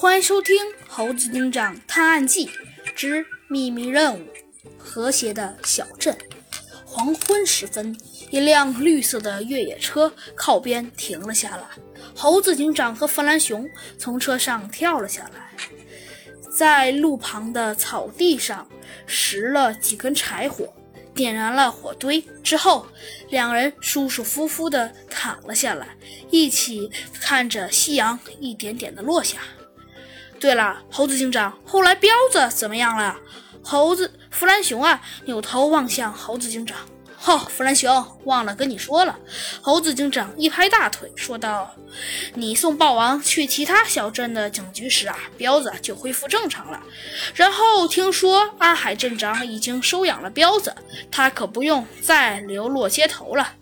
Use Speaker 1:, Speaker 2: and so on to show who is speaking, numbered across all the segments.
Speaker 1: 欢迎收听《猴子警长探案记之秘密任务：和谐的小镇》。黄昏时分，一辆绿色的越野车靠边停了下来。猴子警长和弗兰熊从车上跳了下来，在路旁的草地上拾了几根柴火，点燃了火堆之后，两人舒舒服服地躺了下来，一起看着夕阳一点点的落下。对了，猴子警长，后来彪子怎么样了？猴子弗兰熊啊，扭头望向猴子警长。哦，弗兰熊，忘了跟你说了。猴子警长一拍大腿，说道：“你送豹王去其他小镇的警局时啊，彪子就恢复正常了。然后听说阿海镇长已经收养了彪子，他可不用再流落街头了。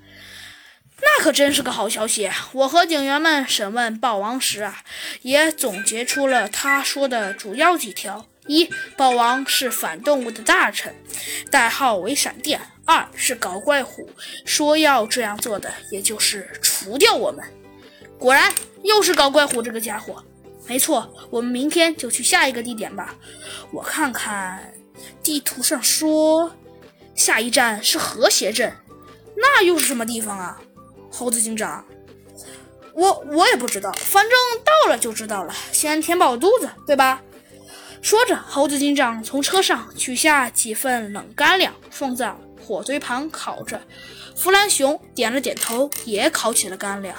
Speaker 1: 那可真是个好消息。我和警员们审问豹王时啊，也总结出了他说的主要几条：一，豹王是反动物的大臣，代号为闪电。”二是搞怪虎说要这样做的，也就是除掉我们。果然又是搞怪虎这个家伙。没错，我们明天就去下一个地点吧。我看看地图上说，下一站是和谐镇，那又是什么地方啊？猴子警长，我我也不知道，反正到了就知道了。先填饱肚子，对吧？说着，猴子警长从车上取下几份冷干粮，放在。火堆旁烤着，弗兰熊点了点头，也烤起了干粮。